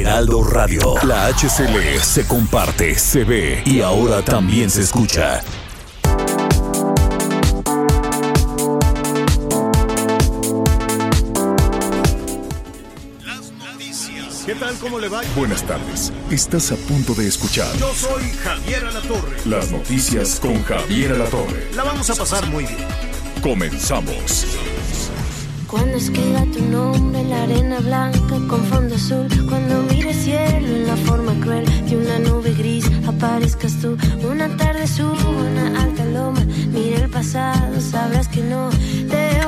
Heraldo Radio. La HCL se comparte, se ve y ahora también se escucha. ¿Qué tal? ¿Cómo le va? Buenas tardes. Estás a punto de escuchar Yo soy Javier Alatorre. las noticias con Javier Alatorre. La vamos a pasar muy bien. Comenzamos. Cuando escriba tu nombre en la arena blanca con fondo azul, cuando mire cielo en la forma cruel de una nube gris, aparezcas tú. Una tarde subo una alta loma, mira el pasado, sabrás que no te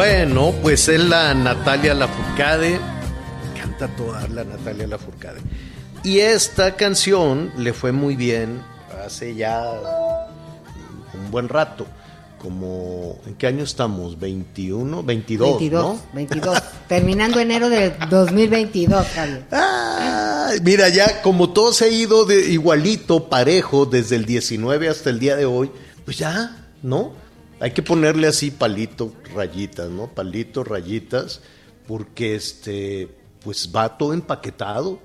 Bueno, pues es la Natalia Lafourcade. Canta toda la Natalia Lafourcade. Y esta canción le fue muy bien hace ya un buen rato. Como, ¿en qué año estamos? ¿21? 22, 22, ¿no? 22. Terminando enero de 2022, Javier. Ah, mira, ya como todo se ha ido de igualito, parejo, desde el 19 hasta el día de hoy, pues ya, ¿no? Hay que ponerle así palito, rayitas, ¿no? Palito, rayitas, porque este, pues va todo empaquetado.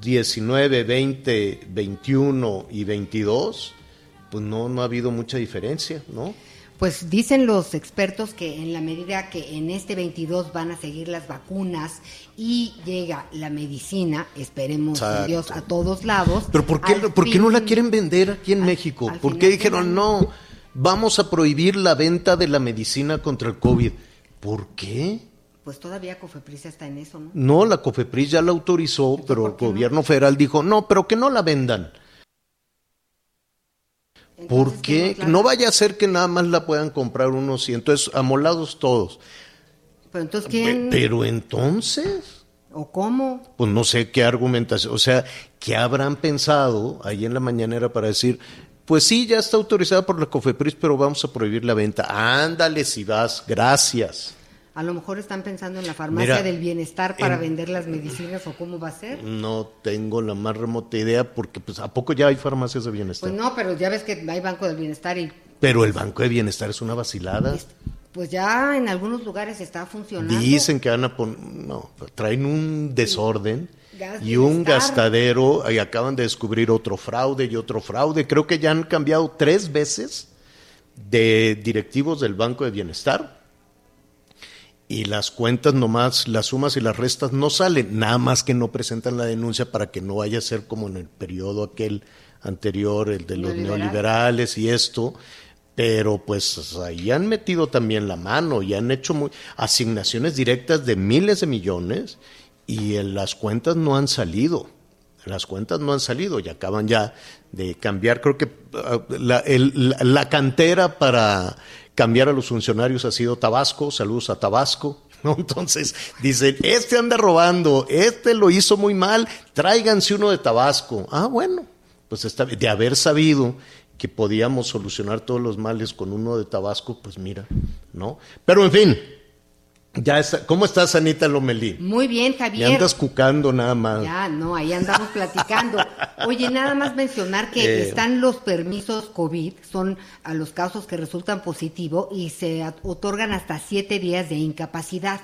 19, 20, 21 y 22, pues no, no ha habido mucha diferencia, ¿no? Pues dicen los expertos que en la medida que en este 22 van a seguir las vacunas y llega la medicina, esperemos Exacto. Dios a todos lados. Pero ¿por qué, ¿por qué no la quieren vender aquí en al- México? al ¿Por qué dijeron no? Vamos a prohibir la venta de la medicina contra el COVID. ¿Por qué? Pues todavía Cofepris está en eso, ¿no? No, la COFEPRIS ya la autorizó, pero el no? gobierno federal dijo, no, pero que no la vendan. ¿Por qué? la- No vaya a ser que nada más la puedan comprar unos y entonces amolados todos. Pero entonces, ¿quién? Pero entonces, ¿O cómo? pues no sé qué argumentación, o sea, ¿qué habrán pensado ahí en la mañanera para decir, pues sí, ya está autorizada por la COFEPRIS, pero vamos a prohibir la venta? Ándale, si vas, gracias. A lo mejor están pensando en la farmacia Mira, del bienestar para en- vender las medicinas o cómo va a ser. No tengo la más remota idea porque pues a poco ya hay farmacias de bienestar. Pues no, pero ya ves que hay Banco del Bienestar y Pero el Banco de Bienestar es una vacilada. pues ya en algunos lugares está funcionando. Dicen que van a poner, no, traen un desorden Gas y un gastadero y acaban de descubrir otro fraude y otro fraude. Creo que ya han cambiado tres veces de directivos del Banco de Bienestar y las cuentas nomás, las sumas y las restas no salen, nada más que no presentan la denuncia para que no vaya a ser como en el periodo aquel anterior, el de los Neoliberal. neoliberales y esto, pero pues ahí han metido también la mano y han hecho muy, asignaciones directas de miles de millones y en las cuentas no han salido. Las cuentas no han salido y acaban ya de cambiar. Creo que ah, la, el- la cantera para cambiar a los funcionarios ha sido Tabasco. Saludos a Tabasco. ¿no? Entonces dicen, este anda robando, este lo hizo muy mal, tráiganse uno de Tabasco. Ah, bueno, pues está, de haber sabido que podíamos solucionar todos los males con uno de Tabasco, pues mira, ¿no? Pero en fin, ya está. ¿Cómo estás, Anita Lomelí? Muy bien, Javier. andas cucando nada más. Ya, no, ahí andamos platicando. Oye, nada más mencionar que Eh. están los permisos COVID, son a los casos que resultan positivo y se otorgan hasta siete días de incapacidad.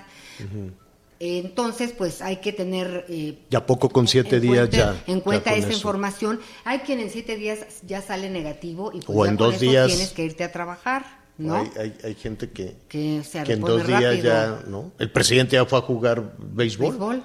Entonces, pues hay que tener eh, Ya poco con siete días cuenta, ya. en cuenta esa eso. información. Hay quien en siete días ya sale negativo y pues O ya en dos días. tienes que irte a trabajar, ¿no? Hay, hay- hay gente que, que se que en dos días rápido. ya, ¿no? El presidente ya fue a jugar béisbol, Béisbol.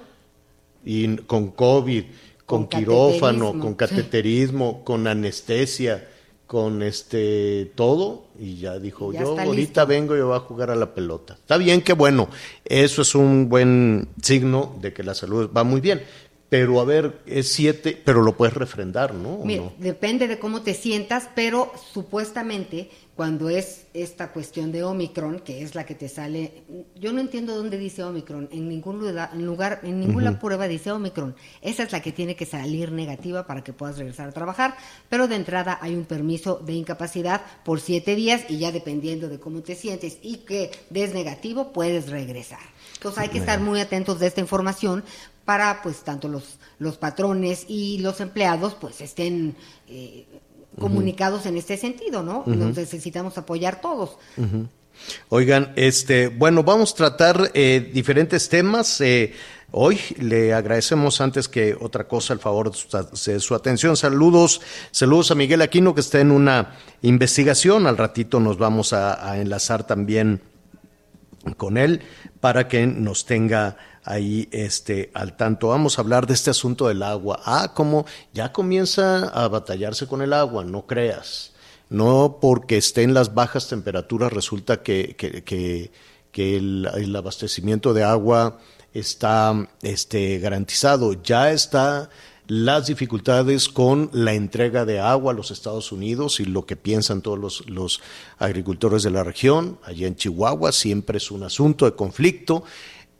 y con COVID, con, Con quirófano, cateterismo, con sí. cateterismo, con anestesia, con este todo y ya dijo Ya yo ahorita listo. vengo y voy a jugar a la pelota. Está bien que bueno, eso es un buen signo de que la salud va muy bien. Pero a ver, es siete, pero lo puedes refrendar, ¿no? ¿O Mira, no? depende de cómo te sientas, pero supuestamente cuando es esta cuestión de Omicron, que es la que te sale, yo no entiendo dónde dice Omicron, en ningún lugar, en, lugar, en ninguna prueba dice Omicron. Esa es la que tiene que salir negativa para que puedas regresar a trabajar, pero de entrada hay un permiso de incapacidad por siete días y ya dependiendo de cómo te sientes y que des negativo, puedes regresar. Entonces hay que estar muy atentos de esta información para pues tanto los, los patrones y los empleados pues estén eh, comunicados en este sentido, ¿no? Nos necesitamos apoyar todos. Oigan, este, bueno, vamos a tratar eh, diferentes temas. eh, hoy le agradecemos antes que otra cosa el favor de su, de su atención. Saludos, saludos a Miguel Aquino que está en una investigación. Al ratito nos vamos a, a enlazar también con él para que nos tenga ahí este al tanto. Vamos a hablar de este asunto del agua. Ah, como ya comienza a batallarse con el agua, no creas. No porque estén las bajas temperaturas resulta que, que, que, el abastecimiento de agua está este, garantizado. Ya está las dificultades con la entrega de agua a los Estados Unidos y lo que piensan todos los, los agricultores de la región. Allá en Chihuahua siempre es un asunto de conflicto.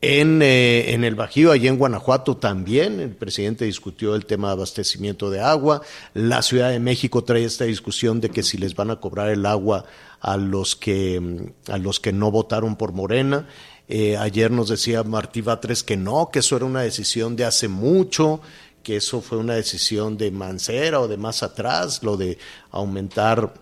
En, eh, en, el Bajío, allá en Guanajuato también, el presidente discutió el tema de abastecimiento de agua. La Ciudad de México trae esta discusión de que si les van a cobrar el agua a los que, a los que no votaron por Morena. Eh, ayer nos decía Martí Batres que no, que eso era una decisión de hace mucho, que eso fue una decisión de Mancera o de más atrás, lo de aumentar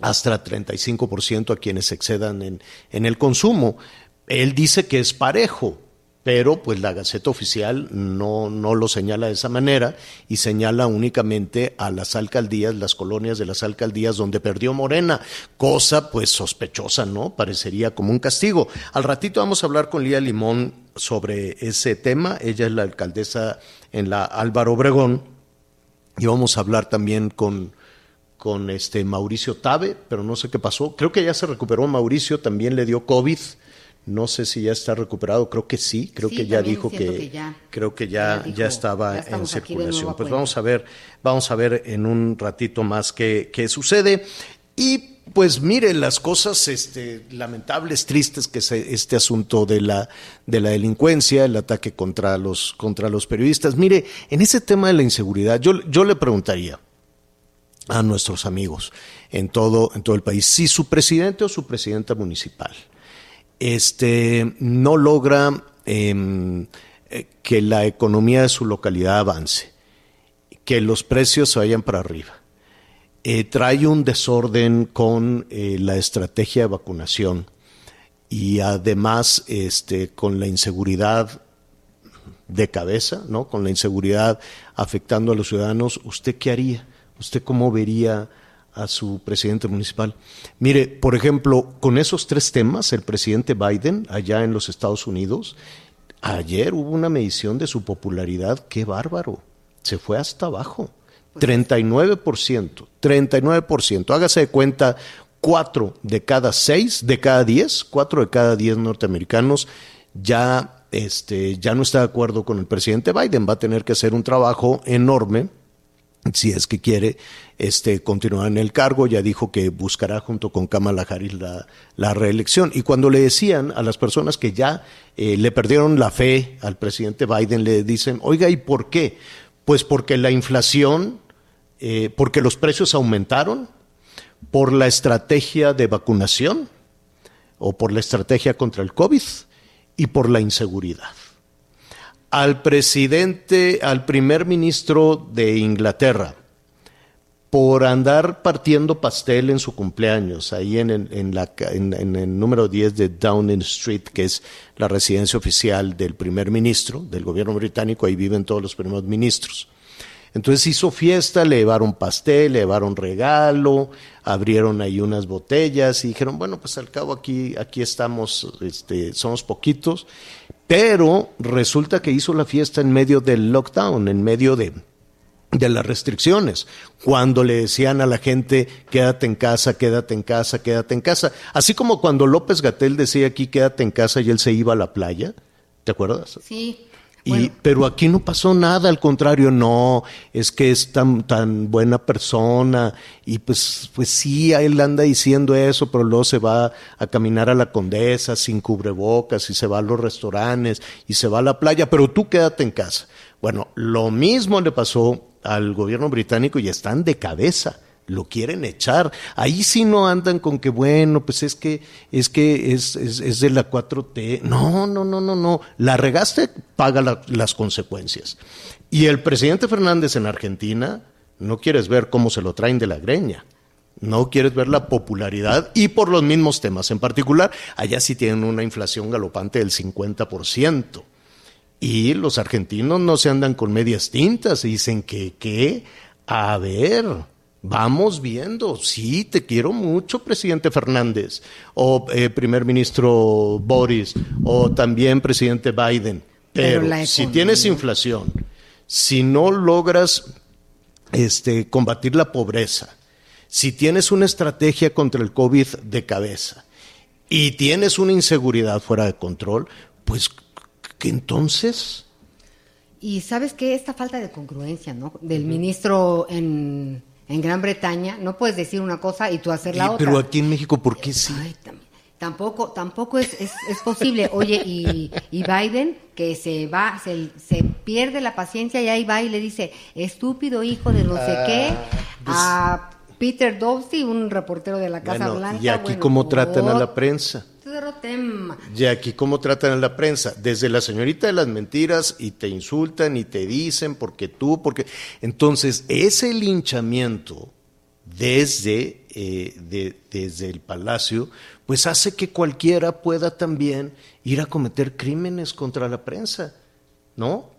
hasta 35% a quienes excedan en, en el consumo. Él dice que es parejo, pero pues la Gaceta Oficial no, no lo señala de esa manera y señala únicamente a las alcaldías, las colonias de las alcaldías donde perdió Morena, cosa pues sospechosa, ¿no? Parecería como un castigo. Al ratito vamos a hablar con Lía Limón sobre ese tema, ella es la alcaldesa en la Álvaro Obregón y vamos a hablar también con con este Mauricio Tabe, pero no sé qué pasó. Creo que ya se recuperó Mauricio, también le dio COVID. No sé si ya está recuperado, creo que sí, creo Sí, que ya dijo que, que ya- creo que ya, ya dijo, ya estaba ya en circulación. Pues vamos a ver, vamos a ver en un ratito más qué, qué sucede. Y pues mire, las cosas este, lamentables, tristes, que es este asunto de la, de la delincuencia, el ataque contra los, contra los periodistas. Mire, en ese tema de la inseguridad, yo, yo le preguntaría a nuestros amigos en todo, en todo el país, si su presidente o su presidenta municipal este, no logra eh, eh, que la economía de su localidad avance, que los precios se vayan para arriba, eh, trae un desorden con eh, la estrategia de vacunación y además este, con la inseguridad de cabeza, ¿no? Con la inseguridad afectando a los ciudadanos, ¿usted qué haría? ¿Usted cómo vería a su presidente municipal? Mire, por ejemplo, con esos tres temas, el presidente Biden, allá en los Estados Unidos, ayer hubo una medición de su popularidad, qué bárbaro, se fue hasta abajo. 39%, 39%. Hágase de cuenta, cuatro de cada seis, de cada diez, cuatro de cada diez norteamericanos ya, este, ya no está de acuerdo con el presidente Biden. Va a tener que hacer un trabajo enorme si es que quiere este, continuar en el cargo. Ya dijo que buscará junto con Kamala Harris la, la reelección. Y cuando le decían a las personas que ya eh, le perdieron la fe al presidente Biden, le dicen, oiga, ¿y por qué? Pues porque la inflación, eh, porque los precios aumentaron, por la estrategia de vacunación o por la estrategia contra el COVID y por la inseguridad. Al presidente, al primer ministro de Inglaterra, por andar partiendo pastel en su cumpleaños, ahí en, el- número 10 de Downing Street, que es la residencia oficial del primer ministro del gobierno británico, ahí viven todos los primeros ministros. Entonces hizo fiesta, le llevaron pastel, le llevaron regalo, abrieron ahí unas botellas y dijeron, bueno, pues al cabo aquí, aquí estamos, este, somos poquitos, pero resulta que hizo la fiesta en medio del lockdown, en medio de, de las restricciones, cuando le decían a la gente, quédate en casa, quédate en casa, quédate en casa. Así como cuando López Gatel decía aquí, quédate en casa y él se iba a la playa, ¿te acuerdas? Sí. Y, Bueno, pero aquí no pasó nada, al contrario, no, es que es tan, tan buena persona y pues, pues sí, a él anda diciendo eso, pero luego se va a caminar a la condesa sin cubrebocas y se va a los restaurantes y se va a la playa, pero tú quédate en casa. Bueno, lo mismo le pasó al gobierno británico y están de cabeza lo quieren echar. Ahí sí no andan con que, bueno, pues es que es que es, es, es de la 4T. No, no, no, no, no. La regaste, paga la- las consecuencias. Y el presidente Fernández en Argentina, no quieres ver cómo se lo traen de la greña. No quieres ver la popularidad y por los mismos temas. En particular, allá sí tienen una inflación galopante del 50%. Y los argentinos no se andan con medias tintas y dicen que, ¿qué? A ver, vamos viendo. Sí, te quiero mucho, presidente Fernández, o eh, primer ministro Boris, o también presidente Biden. Pero si tienes inflación, si no logras este, combatir la pobreza, si tienes una estrategia contra el COVID de cabeza y tienes una inseguridad fuera de control, pues que entonces Y sabes que esta falta de congruencia, ¿no? Del ministro en, en Gran Bretaña, no puedes decir una cosa y tú hacer la otra. pero aquí en México, ¿por qué sí? Ay, tampoco, tampoco es, es, es posible. Oye, y, y Biden, que se va, se, se pierde la paciencia y ahí va y le dice, estúpido hijo de no sé qué, a Peter Dovesey, un reportero de la Casa Bueno, Blanca. y aquí bueno, cómo tratan a la prensa. Y aquí cómo tratan a la prensa, desde la señorita de las mentiras y te insultan y te dicen porque tú, porque entonces ese linchamiento desde eh, de- desde el palacio, pues hace que cualquiera pueda también ir a cometer crímenes contra la prensa, ¿no?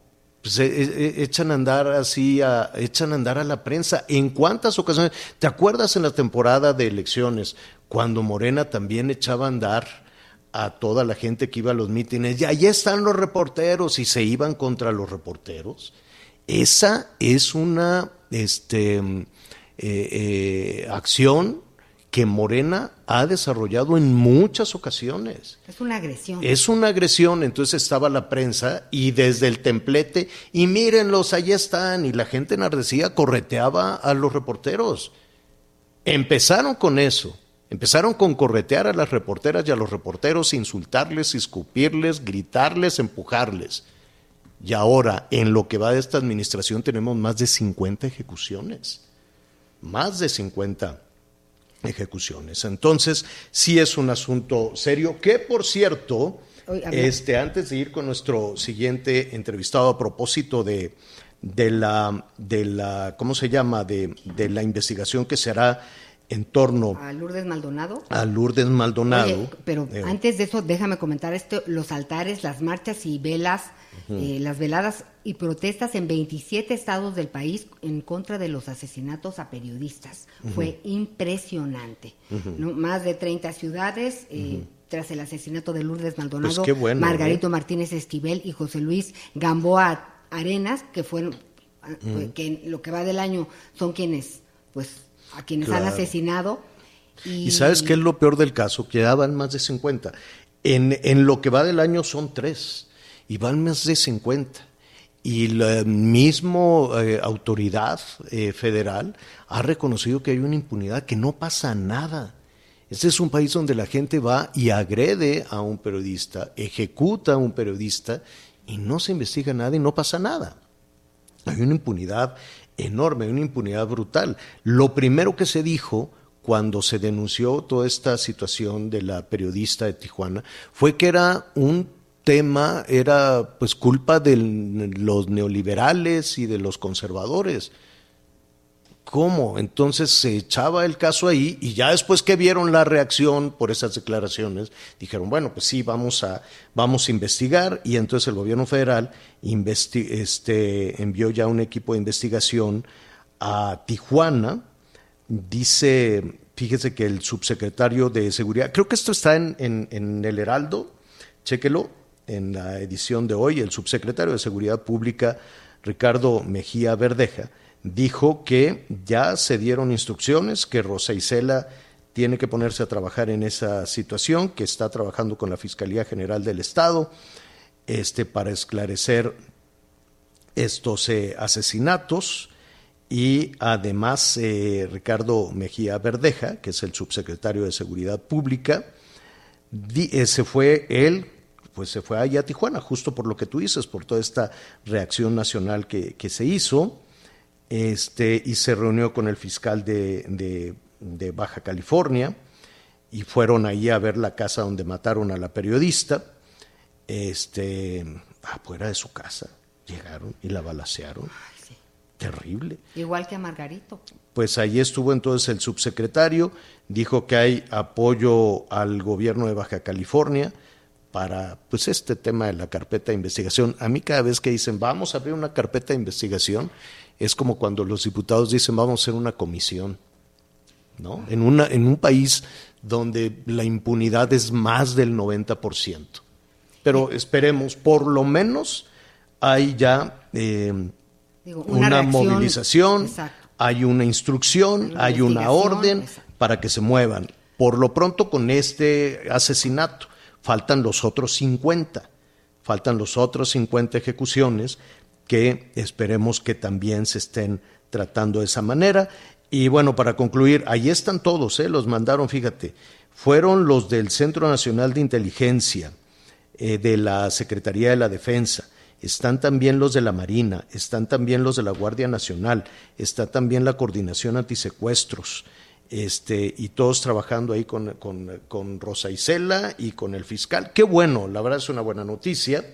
Pues, eh, eh, echan a andar así, a, echan a andar a la prensa. ¿En cuántas ocasiones? ¿Te acuerdas en la temporada de elecciones cuando Morena también echaba a andar a toda la gente que iba a los mítines? Y allá están los reporteros y se iban contra los reporteros. Esa es una este, eh, eh, acción que Morena ha desarrollado en muchas ocasiones. Es una agresión. Es una agresión, entonces estaba la prensa y desde el templete, y mírenlos, allá están, y la gente enardecida correteaba a los reporteros. Empezaron con eso, empezaron con corretear a las reporteras y a los reporteros, insultarles, escupirles, gritarles, empujarles. Y ahora, en lo que va de esta administración, tenemos más de 50 ejecuciones. Más de 50 ejecuciones. Entonces, sí es un asunto serio, que por cierto, este, antes de ir con nuestro siguiente entrevistado a propósito de, de la, de la, ¿cómo se llama? De, de la investigación que se hará en torno A Lourdes Maldonado. a Lourdes Maldonado. Oye, pero Eh, antes de eso, déjame comentar esto, los altares, las marchas y velas, eh, las veladas y protestas en 27 estados del país en contra de los asesinatos a periodistas. Fue impresionante. ¿no? Más de 30 ciudades. eh, Tras el asesinato de Lourdes Maldonado, Pues bueno, Margarito ¿eh? Martínez Esquivel y José Luis Gamboa Arenas, que fueron, ah, que en lo que va del año son quienes, pues, a quienes han asesinado. Y sabes qué es lo peor del caso, que ya van más de 50. En, en lo que va del año son tres, y van más de 50. Y la misma autoridad eh, federal ha reconocido que hay una impunidad, que no pasa nada. Este es un país donde la gente va y agrede a un periodista, ejecuta a un periodista y no se investiga nada y no pasa nada. Hay una impunidad enorme, una impunidad brutal. Lo primero que se dijo cuando se denunció toda esta situación de la periodista de Tijuana fue que era un tema, era pues culpa de los neoliberales y de los conservadores. ¿Cómo? Entonces se echaba el caso ahí y ya después que vieron la reacción por esas declaraciones, dijeron, bueno, pues sí, vamos a, vamos a investigar y entonces el gobierno federal este, envió ya un equipo de investigación a Tijuana. Dice, fíjese que el subsecretario de Seguridad, creo que esto está en, en, en el Heraldo, chéquelo, en la edición de hoy, el subsecretario de Seguridad Pública, Ricardo Mejía Verdeja, dijo que ya se dieron instrucciones, que Rosa Isela tiene que ponerse a trabajar en esa situación, que está trabajando con la Fiscalía General del Estado este, para esclarecer estos eh, asesinatos. Y además eh, Ricardo Mejía Verdeja, que es el subsecretario de Seguridad Pública, eh, se fue él, pues se fue allá a Tijuana, justo por lo que tú dices, por toda esta reacción nacional que, que se hizo, este, y se reunió con el fiscal de, de- de Baja California, y fueron ahí a ver la casa donde mataron a la periodista, este, afuera de su casa, llegaron y la balacearon. Terrible. Igual que a Margarito. Pues ahí estuvo entonces el subsecretario, dijo que hay apoyo al gobierno de Baja California para pues este tema de la carpeta de investigación. A mí cada vez que dicen vamos a abrir una carpeta de investigación, es como cuando los diputados dicen vamos a hacer una comisión. ¿no? En, una, en un país donde la impunidad es más del 90%. Pero esperemos, por lo menos hay ya eh, Digo, una, reacción- movilización, Exacto. hay una instrucción, Una hay una orden exacto. para que se muevan. Por lo pronto con este asesinato faltan los otros 50, faltan los otros 50 ejecuciones que esperemos que también se estén tratando de esa manera. Y bueno, para concluir, ahí están todos, ¿eh? los mandaron, fíjate, fueron los del Centro Nacional de Inteligencia, eh, de la Secretaría de la Defensa, están también los de la Marina, están también los de la Guardia Nacional, está también la Coordinación Antisecuestros, este, y todos trabajando ahí con, con, con Rosa Isela y con el fiscal. Qué bueno, la verdad es una buena noticia.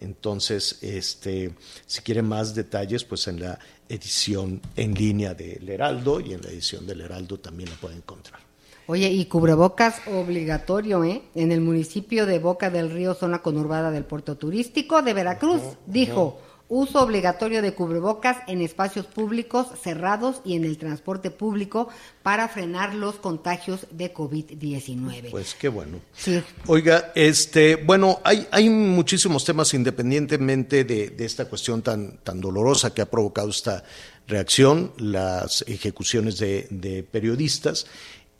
Entonces, este, si quieren más detalles, pues en la edición en línea del Heraldo y en la edición del Heraldo también la pueden encontrar. Oye, y cubrebocas obligatorio, ¿eh? En el municipio de Boca del Río, zona conurbada del puerto turístico de Veracruz, dijo, uso obligatorio de cubrebocas en espacios públicos cerrados y en el transporte público para frenar los contagios de COVID-19. Pues qué bueno. sí, Oiga, este, bueno, hay, hay muchísimos temas independientemente de, de esta cuestión tan, tan dolorosa que ha provocado esta reacción, las ejecuciones de, de periodistas.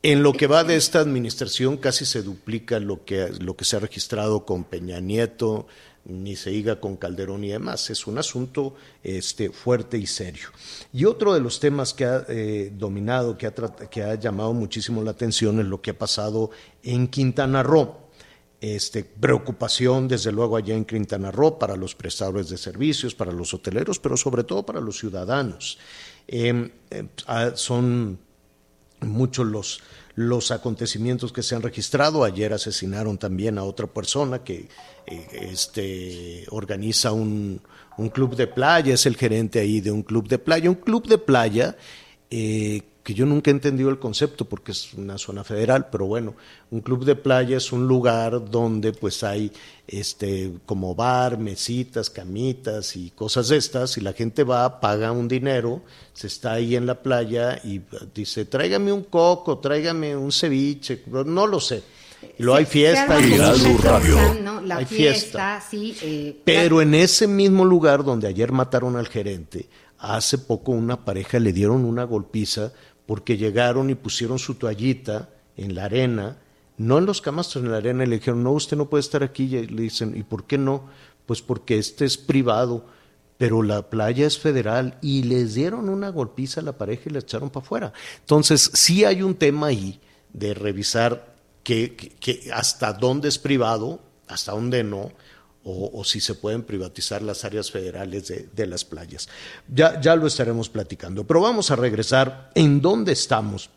En lo que va de esta administración casi se duplica lo que, lo que se ha registrado con Peña Nieto, ni se diga con Calderón y demás. Es un asunto este, fuerte y serio. Y otro de los temas que ha eh, dominado, que ha, que ha llamado muchísimo la atención es lo que ha pasado en Quintana Roo. Este, preocupación, desde luego, allá en Quintana Roo para los prestadores de servicios, para los hoteleros, pero sobre todo para los ciudadanos. Eh, eh, ah, son muchos los, los acontecimientos que se han registrado. Ayer asesinaron también a otra persona que eh, este, organiza un, un club de playa, es el gerente ahí de un club de playa. Un club de playa eh, que yo nunca he entendido el concepto porque es una zona federal, pero bueno, un club de playa es un lugar donde pues hay este como bar, mesitas, camitas y cosas de estas y la gente va, paga un dinero, se está ahí en la playa y dice, "Tráigame un coco, tráigame un ceviche", no lo sé. Y luego hay fiesta y Radio. fiesta, ¿no? La Hay fiesta, sí. eh, Pero en ese mismo lugar donde ayer mataron al gerente, hace poco una pareja le dieron una golpiza porque llegaron y pusieron su toallita en la arena, no en los camastros, en la arena, y le dijeron, no, usted no puede estar aquí. Y le dicen, ¿y por qué no? Pues porque este es privado, pero la playa es federal. Y les dieron una golpiza a la pareja y la echaron para afuera. Entonces, sí hay un tema ahí de revisar que, que- que hasta dónde es privado, hasta dónde no, o, si se pueden privatizar las áreas federales de, las playas. Ya, ya lo estaremos platicando, pero vamos a regresar. En dónde estamos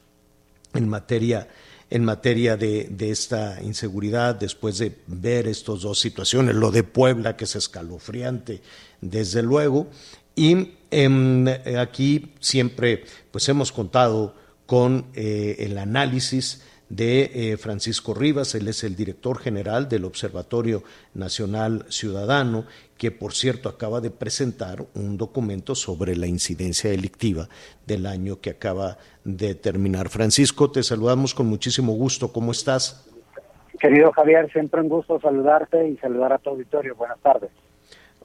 en materia, en materia de, de esta inseguridad después de ver estas dos situaciones, lo de Puebla que es escalofriante, desde luego, y em, aquí siempre pues hemos contado con eh, el análisis de eh, Francisco Rivas, él es el director general del Observatorio Nacional Ciudadano, que por cierto acaba de presentar un documento sobre la incidencia delictiva del año que acaba de terminar. Francisco, te saludamos con muchísimo gusto, ¿cómo estás? Querido Javier, siempre un gusto saludarte y saludar a tu auditorio. Buenas tardes.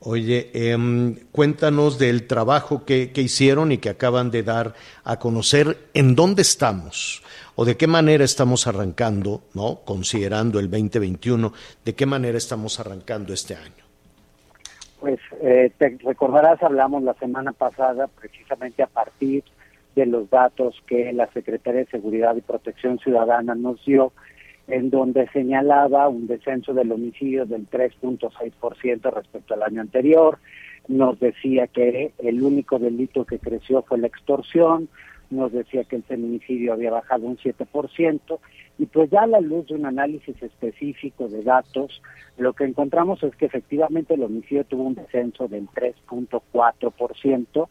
Oye, em, cuéntanos del trabajo que, que, hicieron y que acaban de dar a conocer. ¿En dónde estamos? ¿O de qué manera estamos arrancando, no? Considerando el 2021, ¿de qué manera estamos arrancando este año? Pues eh, te recordarás, hablamos la semana pasada precisamente a partir de los datos que la Secretaría de Seguridad y Protección Ciudadana nos dio en donde señalaba un descenso del homicidio del 3.6% respecto al año anterior. Nos decía que el único delito que creció fue la extorsión, nos decía que el feminicidio había bajado un 7%, y pues ya a la luz de un análisis específico de datos, lo que encontramos es que efectivamente el homicidio tuvo un descenso del 3.4%,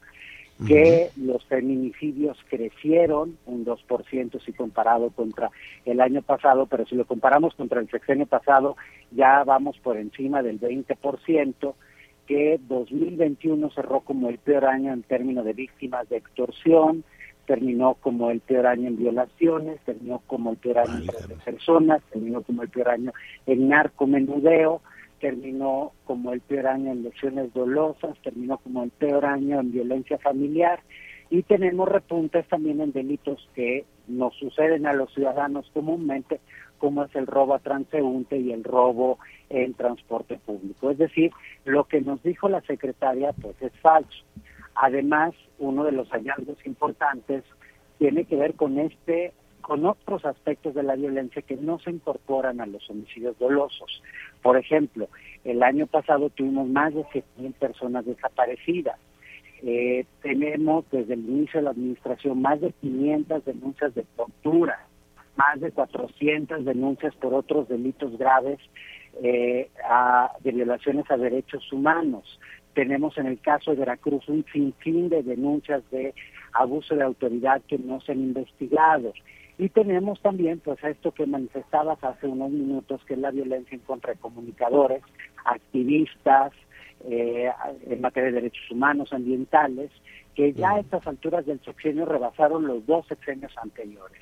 que los feminicidios crecieron un 2% si comparado contra el año pasado, pero si lo comparamos contra el sexenio pasado, ya vamos por encima del 20%, que 2021 cerró como el peor año en términos de víctimas de extorsión, terminó como el peor año en violaciones, terminó como el peor año en personas, terminó como el peor año en narcomenudeo, terminó como el peor año en lesiones dolosas, terminó como el peor año en violencia familiar y tenemos repuntes también en delitos que nos suceden a los ciudadanos comúnmente, como es el robo a transeúnte y el robo en transporte público. Es decir, lo que nos dijo la secretaria pues es falso. Además, uno de los hallazgos importantes tiene que ver con este con otros aspectos de la violencia que no se incorporan a los homicidios dolosos. Por ejemplo, el año pasado tuvimos más de 7.000 personas desaparecidas. Eh, tenemos desde el inicio de la administración más de 500 denuncias de tortura, más de 400 denuncias por otros delitos graves eh, de violaciones a derechos humanos. Tenemos en el caso de Veracruz un sinfín de denuncias de abuso de autoridad que no se han investigado. Y tenemos también, pues, esto que manifestabas hace unos minutos, que es la violencia en contra de comunicadores, activistas, eh, en materia de derechos humanos, ambientales, que ya a estas alturas del sexenio rebasaron los dos sexenios anteriores.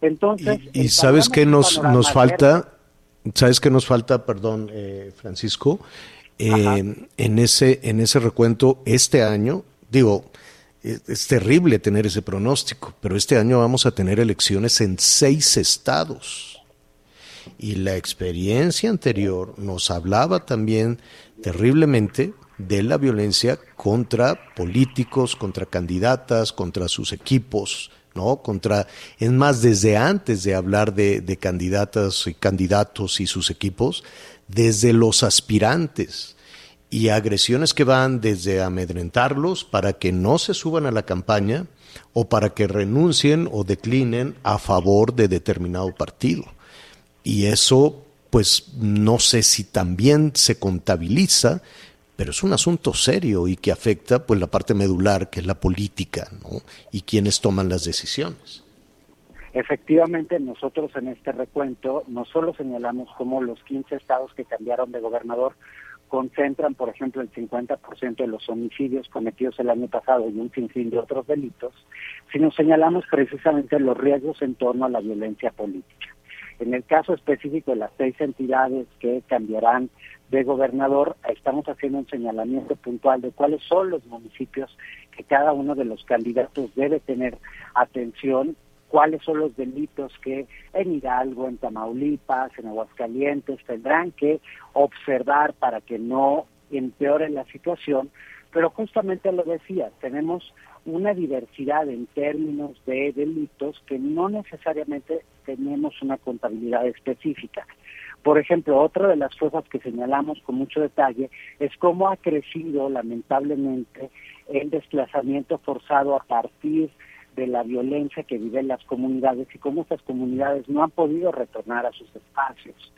Entonces, y, sabes qué nos nos falta, sabes qué nos falta, perdón, eh, Francisco, eh, en ese en ese recuento este año, digo, es, terrible tener ese pronóstico, pero este año vamos a tener elecciones en seis estados. Y la experiencia anterior nos hablaba también terriblemente de la violencia contra políticos, contra candidatas, contra sus equipos, ¿no? Contra, es más, desde antes de hablar de, candidatas y candidatos y sus equipos, desde los aspirantes y agresiones que van desde amedrentarlos para que no se suban a la campaña o para que renuncien o declinen a favor de determinado partido. Y eso, pues no sé si también se contabiliza, pero es un asunto serio y que afecta pues la parte medular, que es la política, ¿no? Y quienes toman las decisiones. Efectivamente, nosotros en este recuento no solo señalamos como los 15 estados que cambiaron de gobernador concentran, por ejemplo, el 50% de los homicidios cometidos el año pasado y un sinfín de otros delitos, sino señalamos precisamente los riesgos en torno a la violencia política. En el caso específico de las seis entidades que cambiarán de gobernador, estamos haciendo un señalamiento puntual de cuáles son los municipios que cada uno de los candidatos debe tener atención cuáles son los delitos que en Hidalgo, en Tamaulipas, en Aguascalientes tendrán que observar para que no empeoren la situación, pero justamente lo decía, tenemos una diversidad en términos de delitos que no necesariamente tenemos una contabilidad específica. Por ejemplo, otra de las cosas que señalamos con mucho detalle es cómo ha crecido lamentablemente el desplazamiento forzado a partir de la violencia que viven las comunidades y cómo estas comunidades no han podido retornar a sus espacios.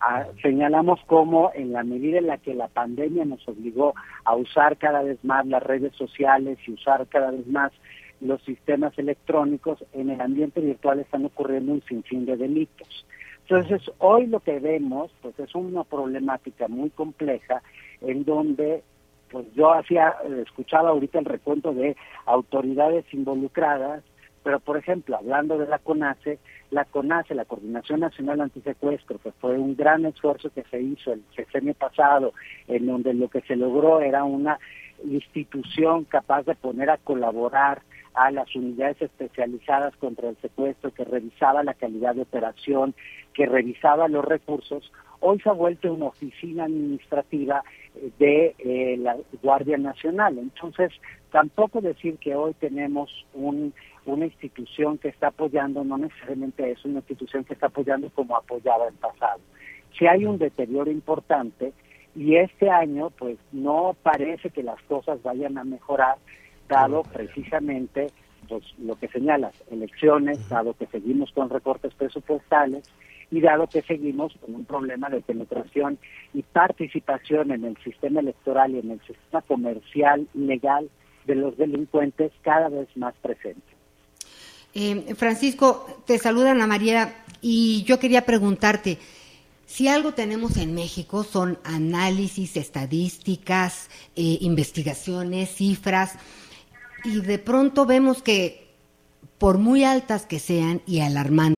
Ah, señalamos cómo en la medida en la que la pandemia nos obligó a usar cada vez más las redes sociales y usar cada vez más los sistemas electrónicos, en el ambiente virtual están ocurriendo un sinfín de delitos. Entonces, hoy lo que vemos pues es una problemática muy compleja en donde pues yo hacía, escuchaba ahorita el recuento de autoridades involucradas, Pero, por ejemplo, hablando de la CONACE, la CONACE, la Coordinación Nacional Antisecuestro, que fue un gran esfuerzo que se hizo el sexenio pasado, en donde lo que se logró era una institución capaz de poner a colaborar a las unidades especializadas contra el secuestro, que revisaba la calidad de operación, que revisaba los recursos, hoy se ha vuelto una oficina administrativa eh, de eh, la Guardia Nacional. Entonces, tampoco decir que hoy tenemos un, una institución que está apoyando, no necesariamente es una institución que está apoyando como apoyaba en pasado. Si hay un deterioro importante y este año, pues no parece que las cosas vayan a mejorar, dado precisamente pues, lo que señalas, elecciones, dado que seguimos con recortes presupuestales y dado que seguimos con un problema de penetración y participación en el sistema electoral y en el sistema comercial legal de los delincuentes cada vez más presente. Eh, Francisco, te saluda Ana María y yo quería preguntarte, si algo tenemos en México son análisis, estadísticas, eh, investigaciones, cifras, y de pronto vemos que por muy altas que sean y alarmantes,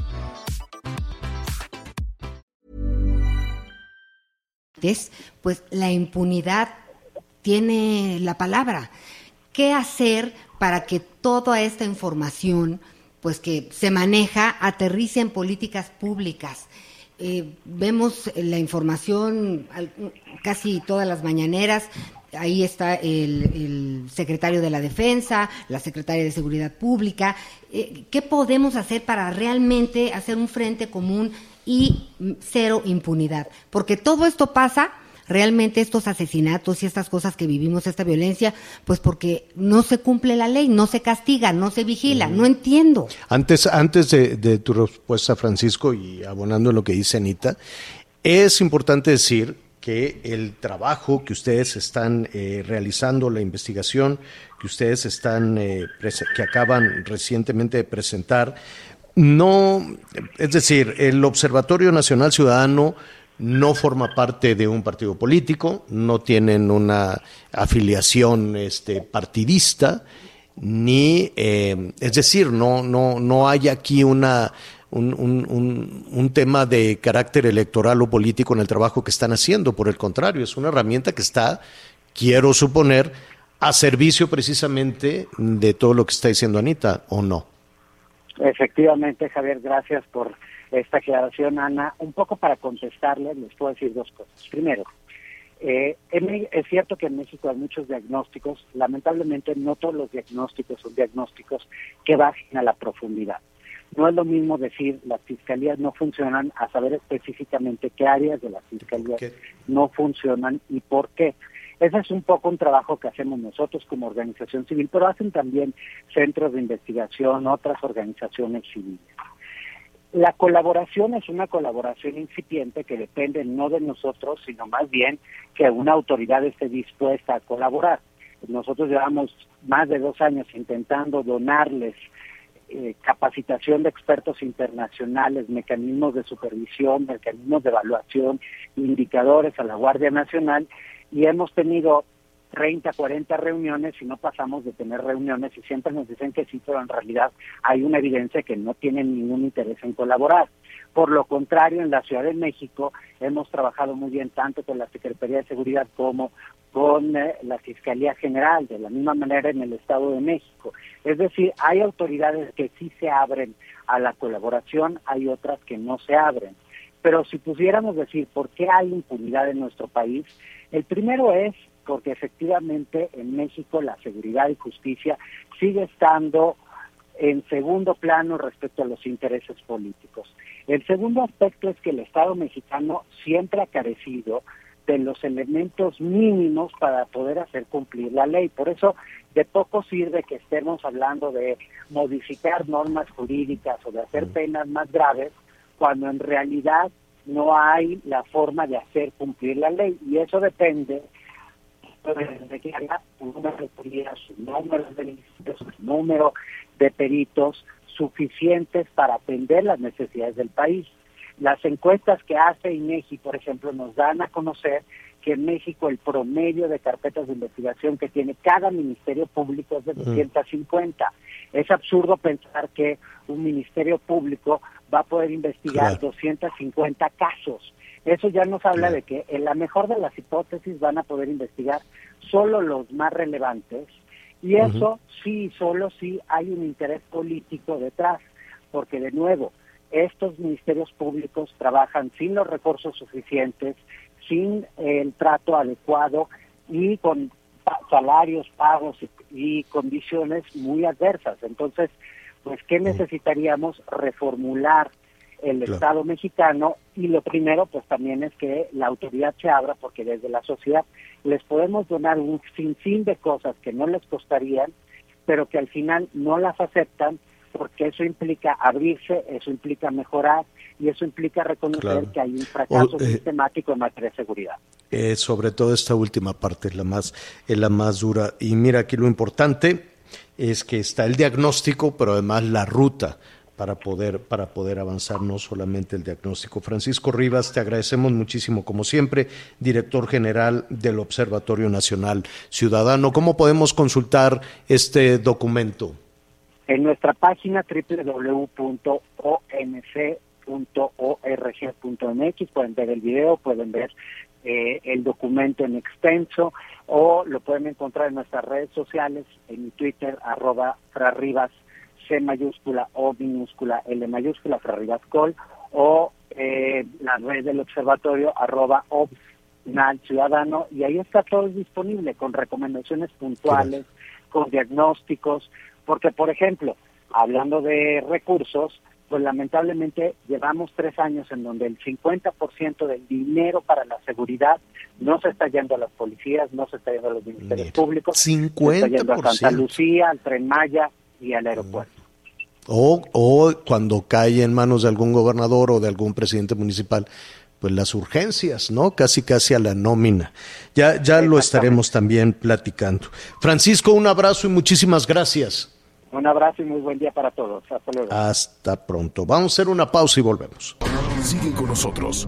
Pues la impunidad tiene la palabra. ¿Qué hacer para que toda esta información, pues que se maneja, aterrice en políticas públicas? Eh, vemos la información casi todas las mañaneras. Ahí está el, el secretario de la Defensa, la secretaria de Seguridad Pública. Eh, ¿Qué podemos hacer para realmente hacer un frente común y cero impunidad? Porque todo esto pasa realmente estos asesinatos y estas cosas que vivimos, esta violencia, pues porque no se cumple la ley, no se castiga, no se vigila, no entiendo. Antes, antes de, de tu respuesta, Francisco, y abonando en lo que dice Anita, es importante decir que el trabajo que ustedes están eh, realizando, la investigación que ustedes están, eh, que acaban recientemente de presentar, no, es decir, el Observatorio Nacional Ciudadano no forma parte de un partido político, no tienen una afiliación este, partidista, ni, eh, es decir, no, no, no hay aquí una, un, un- un- un tema de carácter electoral o político en el trabajo que están haciendo, por el contrario, es una herramienta que está, quiero suponer, a servicio precisamente de todo lo que está diciendo Anita, ¿o no? Efectivamente, Javier, gracias por esta aclaración, Ana. Un poco para contestarle, les puedo decir dos cosas. Primero, eh, es cierto que en México hay muchos diagnósticos. Lamentablemente, no todos los diagnósticos son diagnósticos que bajen a la profundidad. No es lo mismo decir las fiscalías no funcionan a saber específicamente qué áreas de las fiscalías ¿Qué? no funcionan y por qué. Ese es un poco un trabajo que hacemos nosotros como organización civil, pero hacen también centros de investigación, otras organizaciones civiles. La colaboración es una colaboración incipiente que depende no de nosotros, sino más bien que una autoridad esté dispuesta a colaborar. Nosotros llevamos más de dos años intentando donarles eh, capacitación de expertos internacionales, mecanismos de supervisión, mecanismos de evaluación, indicadores a la Guardia Nacional y hemos tenido 30, 40 reuniones y no pasamos de tener reuniones y siempre nos dicen que sí, pero en realidad hay una evidencia que no tienen ningún interés en colaborar. Por lo contrario, en la Ciudad de México hemos trabajado muy bien tanto con la Secretaría de Seguridad como con eh, la Fiscalía General, de la misma manera en el Estado de México. Es decir, hay autoridades que sí se abren a la colaboración, hay otras que no se abren. Pero si pudiéramos decir por qué hay impunidad en nuestro país, el primero es porque efectivamente en México la seguridad y justicia sigue estando en segundo plano respecto a los intereses políticos. El segundo aspecto es que el Estado mexicano siempre ha carecido de los elementos mínimos para poder hacer cumplir la ley. Por eso, de poco sirve que estemos hablando de modificar normas jurídicas o de hacer penas más graves, cuando en realidad no hay la forma de hacer cumplir la ley. Y eso depende de que haya un número de número de un número de peritos suficientes para atender las necesidades del país. Las encuestas que hace INEGI, por ejemplo, nos dan a conocer que en México el promedio de carpetas de investigación que tiene cada ministerio público es de 250. Es absurdo pensar que un ministerio público va a poder investigar Claro. 250 casos. Eso ya nos habla Claro. de que en la mejor de las hipótesis van a poder investigar solo los más relevantes y eso sí, solo sí hay un interés político detrás, porque de nuevo, estos ministerios públicos trabajan sin los recursos suficientes, sin el trato adecuado y con salarios, pagos y, y condiciones muy adversas. Entonces, pues, ¿qué necesitaríamos? Reformular el Claro. Estado mexicano y lo primero, pues también es que la autoridad se abra porque desde la sociedad les podemos donar un sinfín de cosas que no les costarían, pero que al final no las aceptan porque eso implica abrirse, eso implica mejorar y eso implica reconocer Claro. que hay un fracaso O, eh, sistemático en materia de seguridad. Eh, sobre todo esta última parte es la más es la más dura y mira aquí lo importante es que está el diagnóstico pero además la ruta para poder para poder avanzar no solamente el diagnóstico Francisco Rivas te agradecemos muchísimo como siempre director general del Observatorio Nacional Ciudadano cómo podemos consultar este documento En nuestra página www.onc.org.mx pueden ver el video, pueden ver eh, el documento en extenso o lo pueden encontrar en nuestras redes sociales, en mi Twitter, arroba frarribas, C mayúscula O minúscula L mayúscula, frarribas col, o eh, la red del observatorio, arroba obsnal ciudadano, y ahí está todo disponible con recomendaciones puntuales, con diagnósticos, porque por ejemplo, hablando de recursos, pues lamentablemente llevamos tres años en donde el 50% del dinero para la seguridad no se está yendo a las policías, no se está yendo a los ministerios Mira, públicos, se está yendo a Santa 50%. Lucía, al Tren Maya y al aeropuerto. O, o cuando cae en manos de algún gobernador o de algún presidente municipal, pues las urgencias, ¿no? Casi, casi a la nómina. Ya, ya lo estaremos también platicando. Francisco, un abrazo y muchísimas gracias. Un abrazo y muy buen día para todos. Hasta luego. Hasta pronto. Vamos a hacer una pausa y volvemos. Sigue con nosotros.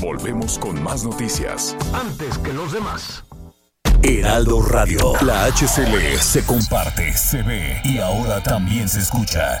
Volvemos con más noticias. Antes que los demás. Heraldo Radio. La HCL se comparte, se ve y ahora también se escucha.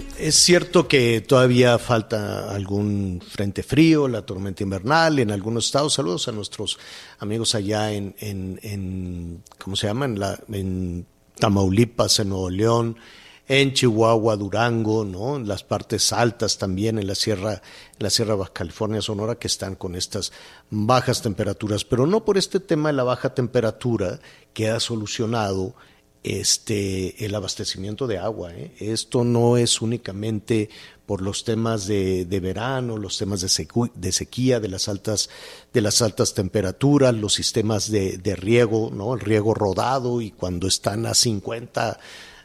es cierto que todavía falta algún frente frío, la tormenta invernal en algunos estados. Saludos a nuestros amigos allá en, en, en ¿cómo se llama? En, la, en Tamaulipas, en Nuevo León, en Chihuahua, Durango, ¿no? En las partes altas también, en la sierra, en la sierra Baja California, Sonora, que están con estas bajas temperaturas. Pero no por este tema de la baja temperatura queda solucionado este el abastecimiento de agua. ¿eh? Esto no es únicamente por los temas de, de verano, los temas de, de sequía, de las altas, de las altas temperaturas, los sistemas de, de riego, ¿no? El riego rodado y cuando están a 50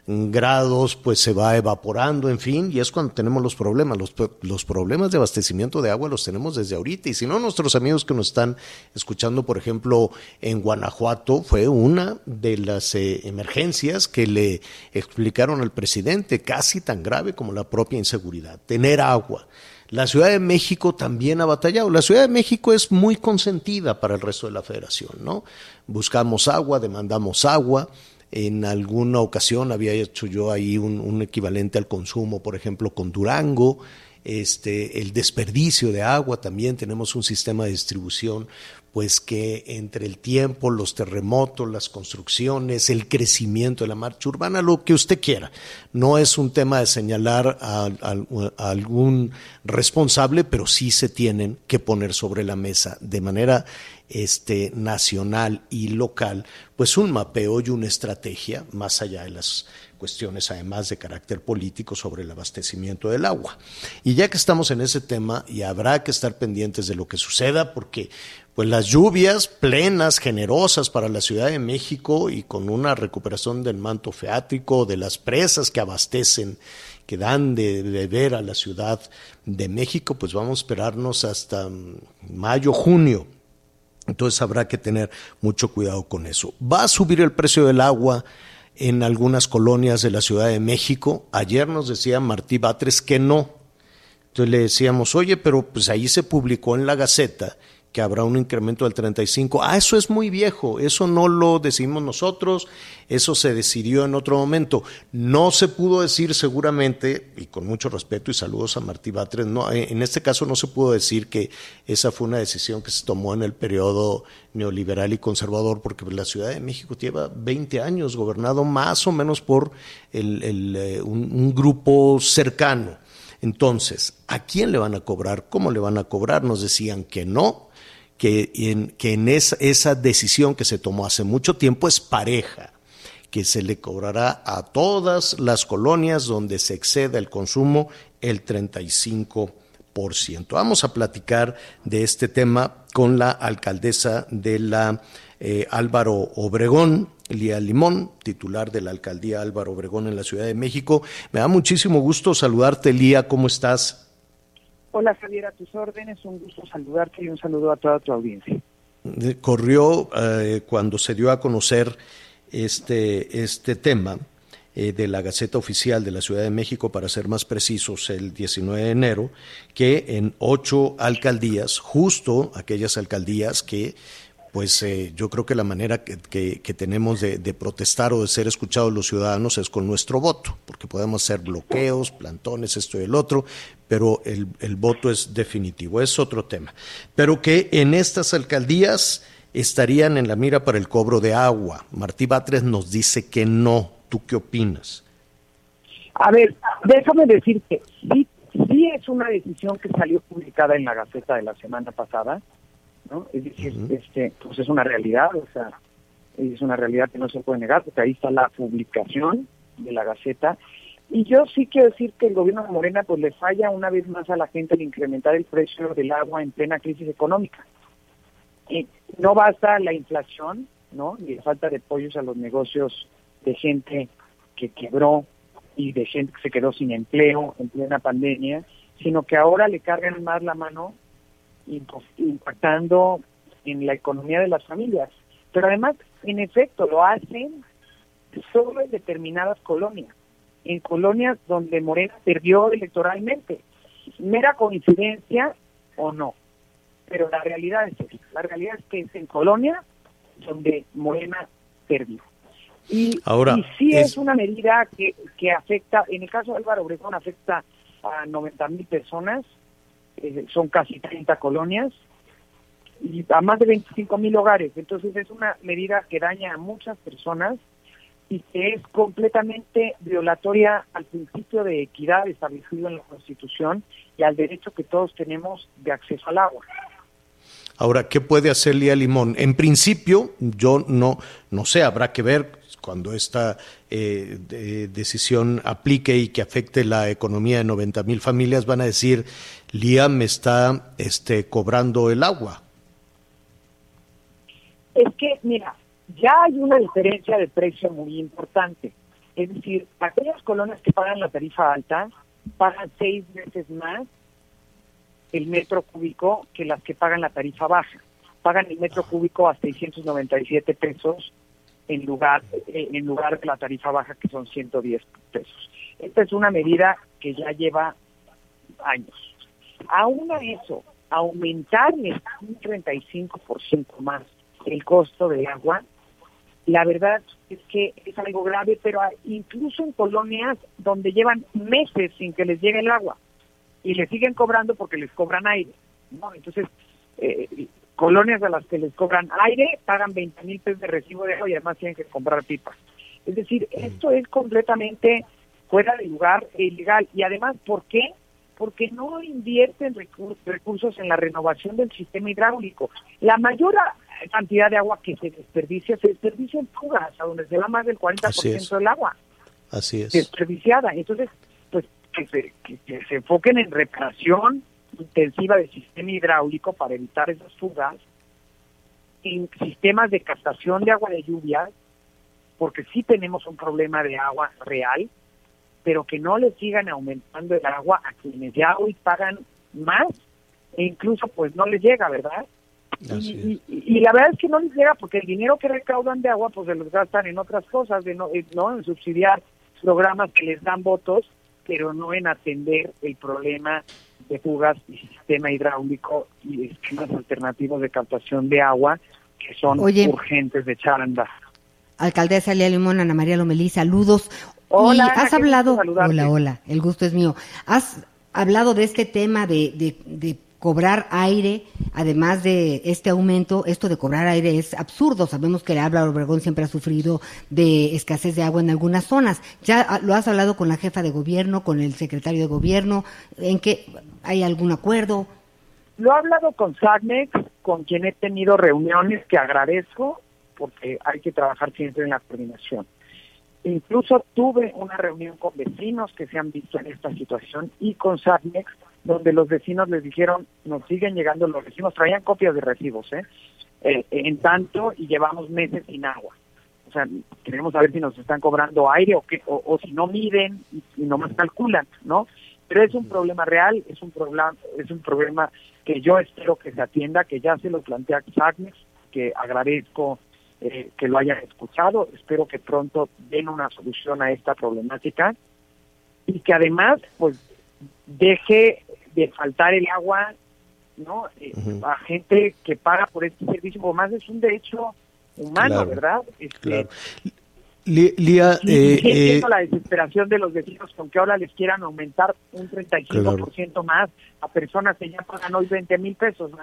grados, pues se va evaporando, en fin, y es cuando tenemos los problemas. Los, los problemas de abastecimiento de agua los tenemos desde ahorita. Y si no, nuestros amigos que nos están escuchando, por ejemplo, en Guanajuato, fue una de las eh, emergencias que le explicaron al presidente, casi tan grave como la propia inseguridad, tener agua. La Ciudad de México también ha batallado. La Ciudad de México es muy consentida para el resto de la federación, ¿no? Buscamos agua, demandamos agua. En alguna ocasión había hecho yo ahí un, un equivalente al consumo, por ejemplo, con Durango. Este, el desperdicio de agua, también tenemos un sistema de distribución pues que entre el tiempo, los terremotos, las construcciones, el crecimiento de la marcha urbana, lo que usted quiera. No es un tema de señalar a, a, algún responsable, pero sí se tienen que poner sobre la mesa de manera este, nacional y local, pues un mapeo y una estrategia más allá de las cuestiones además de carácter político sobre el abastecimiento del agua. Y ya que estamos en ese tema, y habrá que estar pendientes de lo que suceda, porque pues las lluvias plenas, generosas para la Ciudad de México y con una recuperación del manto feátrico, de las presas que abastecen, que dan de beber a la Ciudad de México, pues vamos a esperarnos hasta mm, mayo, junio. Entonces habrá que tener mucho cuidado con eso. Va a subir el precio del agua en algunas colonias de la Ciudad de México. Ayer nos decía Martí Batres que no. Entonces le decíamos, oye, pero pues ahí se publicó en la Gaceta que habrá un incremento del 35. Ah, eso es muy viejo, eso no lo decimos nosotros, eso se decidió en otro momento. No se pudo decir seguramente, y con mucho respeto y saludos a Martí Batres, no, eh, en este caso no se pudo decir que esa fue una decisión que se tomó en el periodo neoliberal y conservador, porque la Ciudad de México lleva 20 años gobernado más o menos por el, eh, un grupo cercano. Entonces, ¿a quién le van a cobrar? ¿Cómo le van a cobrar? Nos decían que no, que en, que en esa, esa decisión que se tomó hace mucho tiempo es pareja, que se le cobrará a todas las colonias donde se exceda el consumo el 35%. Vamos a platicar de este tema con la alcaldesa de la eh, Álvaro Obregón, Lía Limón, titular de la alcaldía Álvaro Obregón en la Ciudad de México. Me da muchísimo gusto saludarte, Lía, ¿cómo estás? Hola Javier, a tus órdenes, un gusto saludarte y un saludo a toda tu audiencia. Corrió eh, cuando se dio a conocer este, este tema eh, de la Gaceta Oficial de la Ciudad de México, para ser más precisos, el 19 de enero, que en ocho alcaldías, justo aquellas alcaldías que pues eh, yo creo que la manera que, tenemos de, protestar o de ser escuchados los ciudadanos es con nuestro voto, porque podemos hacer bloqueos, plantones, esto y el otro, pero el, el voto es definitivo, es otro tema. Pero que en estas alcaldías estarían en la mira para el cobro de agua. Martí Batres nos dice que no. ¿Tú qué opinas? A ver, déjame decir que sí, sí es una decisión que salió publicada en la Gaceta de la semana pasada, es decir, este, pues es una realidad, o sea, es una realidad que no se puede negar, porque ahí está la publicación de la Gaceta. Y yo sí quiero decir que el gobierno de Morena pues le falla una vez más a la gente al incrementar el precio del agua en plena crisis económica. Y no basta la inflación, ¿no? Y la falta de apoyos a los negocios de gente que quebró y de gente que se quedó sin empleo en plena pandemia, sino que ahora le cargan más la mano impactando en la economía de las familias. Pero además, en efecto, lo hacen solo en determinadas colonias, en colonias donde Morena perdió electoralmente. Mera coincidencia o no. Pero la realidad es esa. La realidad es que es en colonias donde Morena perdió. Y, Ahora, y sí es... una medida que, que afecta, en el caso de Álvaro Obregón, afecta a 90 mil personas, eh, son casi 30 colonias y a más de 25 mil hogares. Entonces es una medida que daña a muchas personas y que es completamente violatoria al principio de equidad establecido en la Constitución y al derecho que todos tenemos de acceso al agua. Ahora, ¿qué puede hacer Lía Limón? En principio, yo no, no sé, habrá que ver cuando esta eh, decisión aplique y que afecte la economía de 90 mil familias, van a decir, Lía me está este, cobrando el agua. Es que, mira, ya hay una diferencia de precio muy importante. Es decir, aquellas colonias que pagan la tarifa alta pagan seis veces más el metro cúbico que las que pagan la tarifa baja. Pagan el metro cúbico a 697 pesos en lugar, eh, en lugar de la tarifa baja que son 110 pesos. Esta es una medida que ya lleva años. Aún a eso, aumentarle un 35% más el costo del agua, la verdad es que es algo grave, pero incluso en colonias donde llevan meses sin que les llegue el agua. y le siguen cobrando porque les cobran aire, ¿no? Entonces, eh, colonias a las que les cobran aire pagan 20 mil pesos de recibo de agua y además tienen que comprar pipas. Es decir, esto es completamente fuera de lugar e ilegal. Y además, ¿por qué? Porque no invierten recur- recursos en la renovación del sistema hidráulico. La mayor cantidad de agua que se desperdicia se desperdicia en fugas, a donde se va más del 40% Así es. del agua Así es. desperdiciada. Entonces, pues que se, que- que se enfoquen en reparación intensiva del sistema hidráulico para evitar esas fugas, en sistemas de captación de agua de lluvia, porque sí tenemos un problema de agua real, pero que no le sigan aumentando el agua a quienes ya hoy pagan más e incluso pues no les llega, ¿verdad? Y, y- y la verdad es que no les llega porque el dinero que recaudan de agua pues se los gastan en otras cosas, de no, eh, no en subsidiar programas que les dan votos, pero no en atender el problema de fugas y sistema hidráulico y esquemas alternativos de captación de agua que son Oye. urgentes de echar a andar. Alcaldesa Lía Limón, Ana María Lomelí, saludos. Hola, y has hablado, hola, hola, el gusto es mío. Has hablado de este tema de, de, de cobrar aire, además de este aumento, esto de cobrar aire es absurdo. Sabemos que el Álvaro Obregón siempre ha sufrido de escasez de agua en algunas zonas. ¿Ya lo has hablado con la jefa de gobierno, con el secretario de gobierno? ¿En qué hay algún acuerdo? Lo he hablado con SACMEX, con quien he tenido reuniones que agradezco, porque hay que trabajar siempre en la coordinación. Incluso tuve una reunión con vecinos que se han visto en esta situación y con SACMEX, donde los vecinos les dijeron, nos siguen llegando los vecinos, traían copias de recibos, ¿eh? Eh, en tanto y llevamos meses sin agua. O sea, queremos saber si nos están cobrando aire o, qué, o, o si no miden y, y nomás calculan, ¿no? Pero es un problema real, es un problema, es un problema que yo espero que se atienda, que ya se lo plantea SACMEX, que agradezco eh, que lo hayan escuchado, espero que pronto den una solución a esta problemática y que además pues deje de faltar el agua no Eh, a gente que paga por este servicio, como más es un derecho humano, Claro, ¿verdad? Este, Claro. Lía, eh, eh, la desesperación de los vecinos con que ahora les quieran aumentar un 35% más a personas que ya pagan hoy 20 mil pesos, ¿no?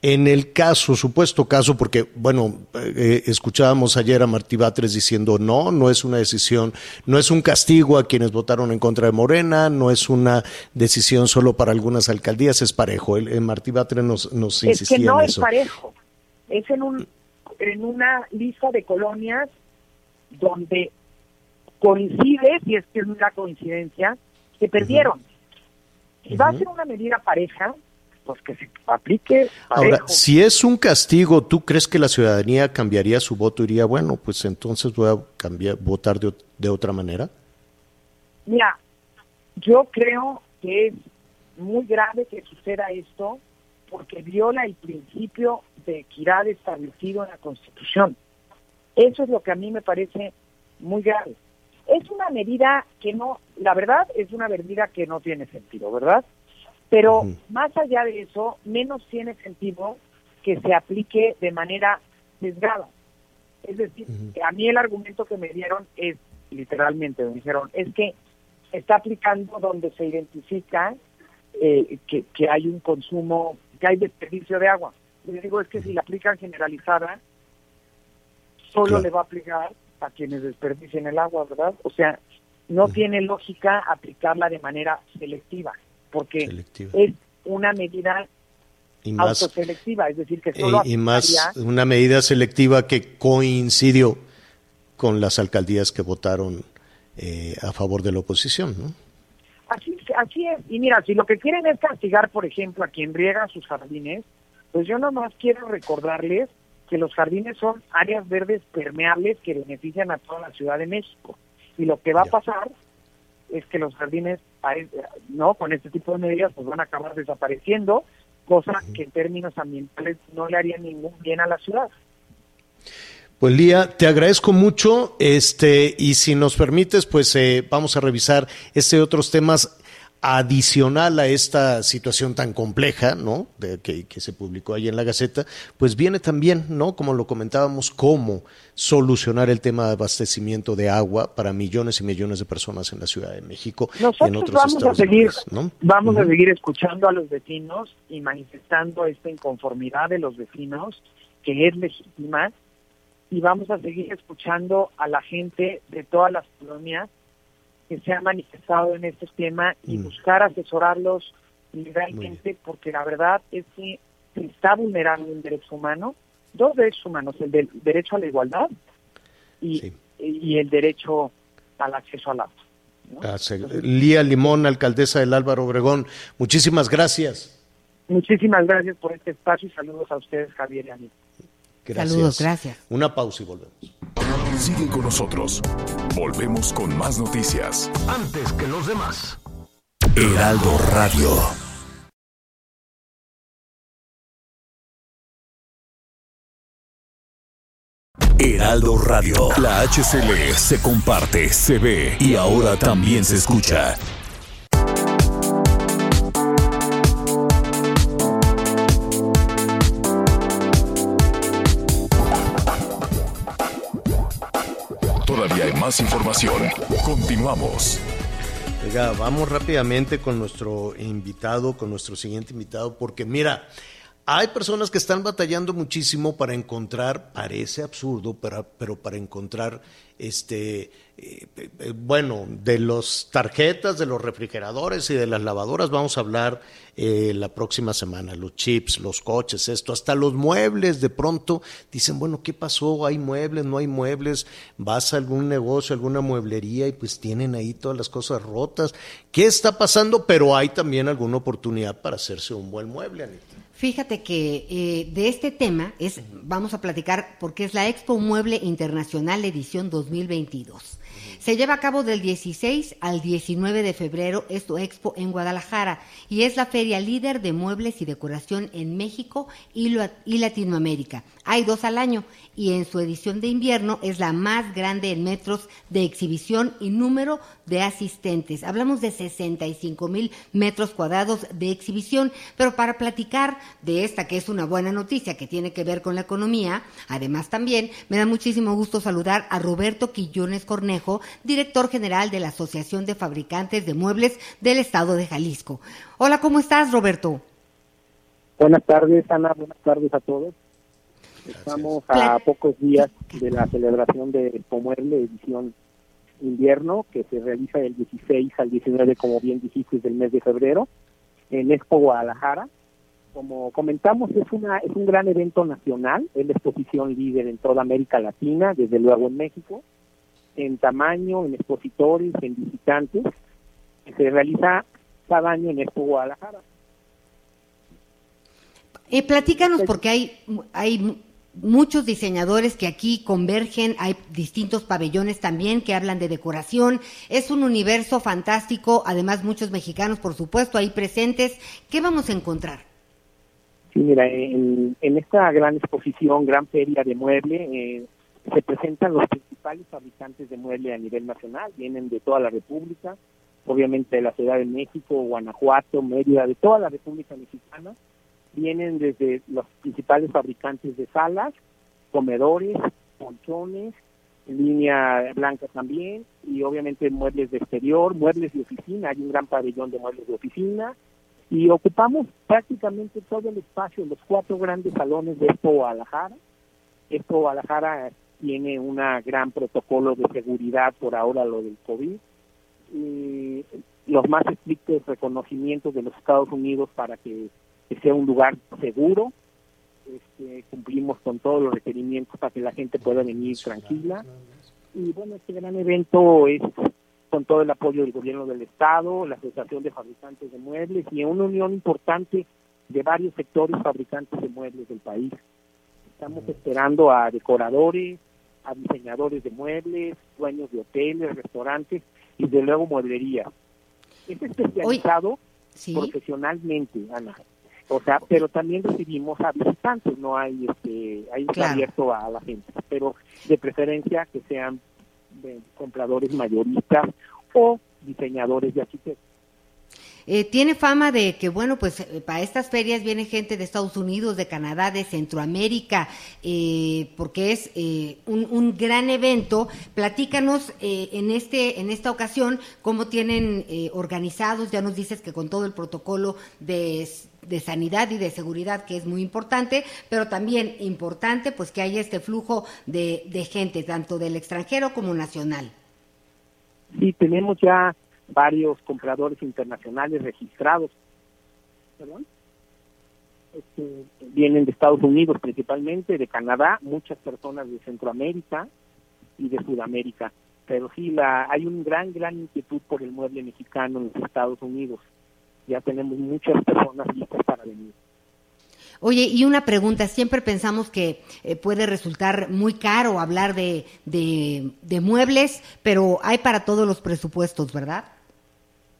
En el caso, supuesto caso, porque, bueno, eh, escuchábamos ayer a Martí Batres diciendo no, no es una decisión, no es un castigo a quienes votaron en contra de Morena, no es una decisión solo para algunas alcaldías, es parejo. El, el Martí Batres nos, nos Es insistía que no en es parejo. Es en, un, en una lista de colonias donde coincide, si es que es una coincidencia, que perdieron. Si va a ser una medida pareja, pues que se aplique parejo. Ahora, si es un castigo, ¿tú crees que la ciudadanía cambiaría su voto? Diría, bueno, pues entonces voy a cambiar, votar de, de otra manera. Mira, yo creo que es muy grave que suceda esto porque viola el principio de equidad establecido en la Constitución. Eso es lo que a mí me parece muy grave. Es una medida que no, la verdad es una medida que no tiene sentido, ¿verdad? Pero más allá de eso, menos tiene sentido que se aplique de manera sesgada. Es decir, a mí el argumento que me dieron es, literalmente, me dijeron, es que se está aplicando donde se identifica eh, que, que hay un consumo, que hay desperdicio de agua. Yo digo, es que si la aplican generalizada, solo Claro. le va a aplicar a quienes desperdicien el agua, ¿verdad? O sea, no tiene lógica aplicarla de manera selectiva, porque Selectiva. es una medida Y más, autoselectiva, es decir, que eh, solo y más una medida selectiva que coincidió con las alcaldías que votaron eh, a favor de la oposición, ¿no? Así, así es. Y mira, si lo que quieren es castigar, por ejemplo, a quien riega sus jardines, pues yo nomás quiero recordarles que los jardines son áreas verdes permeables que benefician a toda la Ciudad de México. Y lo que va Ya. a pasar es que los jardines, no, con este tipo de medidas, pues van a acabar desapareciendo, cosa que en términos ambientales no le haría ningún bien a la ciudad. Pues Lía, te agradezco mucho, este, y si nos permites, pues eh, vamos a revisar este y otros temas adicional a esta situación tan compleja, ¿no? De, que, que, se publicó ahí en la Gaceta, pues viene también, ¿no? Como lo comentábamos, cómo solucionar el tema de abastecimiento de agua para millones y millones de personas en la Ciudad de México Nosotros y en otros vamos estados a seguir, país, ¿no? Vamos a seguir escuchando a los vecinos y manifestando esta inconformidad de los vecinos, que es legítima, y vamos a seguir escuchando a la gente de todas las colonias que se ha manifestado en este tema y Mm. buscar asesorarlos legalmente, porque la verdad es que se está vulnerando un derecho humano, dos derechos humanos, el del derecho a la igualdad y, Sí. y el derecho al acceso al agua. ¿no? Ah, se- Lía Limón, alcaldesa del Álvaro Obregón, muchísimas gracias. Muchísimas gracias por este espacio y saludos a ustedes, Javier y Anita. Gracias. Saludos, gracias. Una pausa y volvemos. Sigue con nosotros. Volvemos con más noticias. Antes que los demás. Heraldo Radio. Heraldo Radio. La HCL se comparte, se ve y ahora también se escucha. Más información. Continuamos. Oiga, vamos rápidamente con nuestro invitado, con nuestro siguiente invitado, porque mira, hay personas que están batallando muchísimo para encontrar, parece absurdo, pero, pero para encontrar, este, eh, eh, bueno, de las tarjetas, de los refrigeradores y de las lavadoras vamos a hablar eh, la próxima semana, los chips, los coches, esto, hasta los muebles, de pronto dicen, bueno, ¿qué pasó? ¿Hay muebles? ¿No hay muebles? Vas a algún negocio, alguna mueblería y pues tienen ahí todas las cosas rotas. ¿Qué está pasando? Pero hay también alguna oportunidad para hacerse un buen mueble, Anita. Fíjate que eh, de este tema es, vamos a platicar porque es la Expo Mueble Internacional edición 2022. Se lleva a cabo del 16 al 19 de febrero esta expo en Guadalajara y es la feria líder de muebles y decoración en México y, y Latinoamérica. Hay dos al año y en su edición de invierno es la más grande en metros de exhibición y número de asistentes. Hablamos de 65 mil metros cuadrados de exhibición, pero para platicar de esta que es una buena noticia que tiene que ver con la economía, además también me da muchísimo gusto saludar a Roberto Quillones Cornejo, director general de la Asociación de Fabricantes de Muebles del Estado de Jalisco. Hola, ¿cómo estás, Roberto? Buenas tardes, Ana. Buenas tardes a todos. Estamos a pocos días de la celebración de Expo Mueble edición invierno que se realiza del 16 al 19, como bien dijiste, del mes de febrero en Expo Guadalajara. Como comentamos, es, una, es un gran evento nacional, es la exposición líder en toda América Latina, desde luego en México, en tamaño, en expositores, en visitantes, que se realiza cada año en Expo Guadalajara. Eh, platícanos porque hay, hay mu- muchos diseñadores que aquí convergen, hay distintos pabellones también que hablan de decoración, es un universo fantástico, además muchos mexicanos por supuesto ahí presentes, ¿qué vamos a encontrar? Sí, mira, en, en esta gran exposición, gran feria de mueble, eh, se presentan los principales fabricantes de mueble a nivel nacional, vienen de toda la República, obviamente de la Ciudad de México, Guanajuato, Mérida, de toda la República Mexicana, vienen desde los principales fabricantes de salas, comedores, colchones, línea blanca también, y obviamente muebles de exterior, muebles de oficina, hay un gran pabellón de muebles de oficina, y ocupamos prácticamente todo el espacio, los cuatro grandes salones de Expo Guadalajara. Expo Guadalajara tiene un gran protocolo de seguridad por ahora lo del COVID. Y los más estrictos reconocimientos de los Estados Unidos para que, que sea un lugar seguro. Este, cumplimos con todos los requerimientos para que la gente pueda venir tranquila. Y bueno, este gran evento es con todo el apoyo del gobierno del estado, la Asociación de Fabricantes de Muebles y una unión importante de varios sectores fabricantes de muebles del país. Estamos esperando a decoradores, a diseñadores de muebles, dueños de hoteles, restaurantes y de luego mueblería. Es especializado ¿Sí? profesionalmente, Ana. O sea, pero también recibimos a visitantes, no hay este, hay está Claro. abierto a la gente, pero de preferencia que sean de compradores mayoristas o diseñadores de arquitectos. Eh, tiene fama de que, bueno, pues eh, para estas ferias viene gente de Estados Unidos, de Canadá, de Centroamérica, eh, porque es eh, un, gran evento. Platícanos eh, en, este, en esta ocasión cómo tienen eh, organizados, ya nos dices que con todo el protocolo de de sanidad y de seguridad que es muy importante, pero también importante pues que haya este flujo de, de gente, tanto del extranjero como nacional. Sí, tenemos ya varios compradores internacionales registrados. ¿Perdón? Este, vienen de Estados Unidos principalmente, de Canadá, muchas personas de Centroamérica y de Sudamérica. Pero sí, la, hay un gran, gran inquietud por el mueble mexicano en los Estados Unidos. Ya tenemos muchas personas listas para venir. Oye, y una pregunta, siempre pensamos que eh, puede resultar muy caro hablar de, de, de muebles, pero hay para todos los presupuestos, ¿verdad?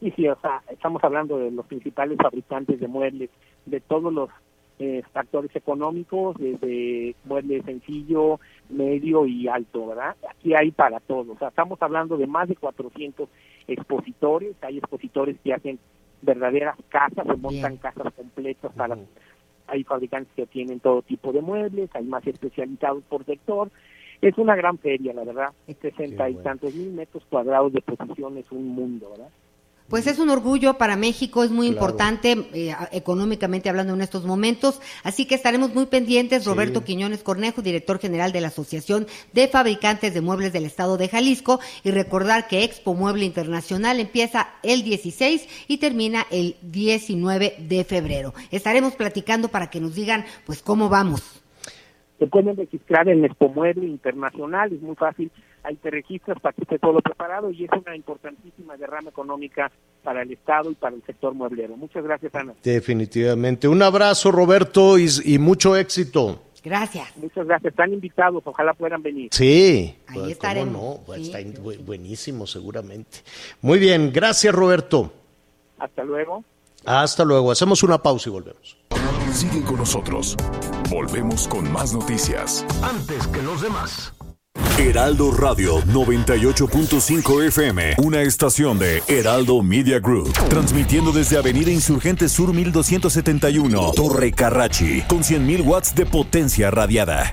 Sí, sí, o sea, estamos hablando de los principales fabricantes de muebles, de todos los eh, factores económicos, desde mueble sencillo, medio y alto, ¿verdad? Aquí hay para todos. O sea, estamos hablando de más de 400 expositores. Hay expositores que hacen verdaderas casas, se montan Bien. casas completas para... Hay fabricantes que tienen todo tipo de muebles, hay más especializados por sector. Es una gran feria, la verdad. 60 y bueno. tantos mil metros cuadrados de posición es un mundo, ¿verdad? Pues es un orgullo para México, es muy Claro. importante eh, económicamente hablando en estos momentos, así que estaremos muy pendientes. Sí. Roberto Quiñones Cornejo, director general de la Asociación de Fabricantes de Muebles del Estado de Jalisco, y recordar que Expo Mueble Internacional empieza el 16 y termina el 19 de febrero. Estaremos platicando para que nos digan, pues, cómo vamos. Se pueden registrar en Expo Mueble Internacional, es muy fácil, ahí te registras para que esté todo preparado y es una importantísima derrama económica para el Estado y para el sector mueblero. Muchas gracias, Ana. Definitivamente. Un abrazo, Roberto, y, y mucho éxito. Gracias. Muchas gracias. Están invitados, ojalá puedan venir. Sí. Ahí pues, estaremos. ¿cómo no? Pues Sí, está sí, buenísimo, seguramente. Muy bien, gracias, Roberto. Hasta luego. Hasta luego. Hacemos una pausa y volvemos. Sigue con nosotros. Volvemos con más noticias. Antes que los demás. Heraldo Radio 98.5 FM, una estación de Heraldo Media Group, transmitiendo desde Avenida Insurgente Sur 1271, Torre Carrachi, con 100.000 watts de potencia radiada.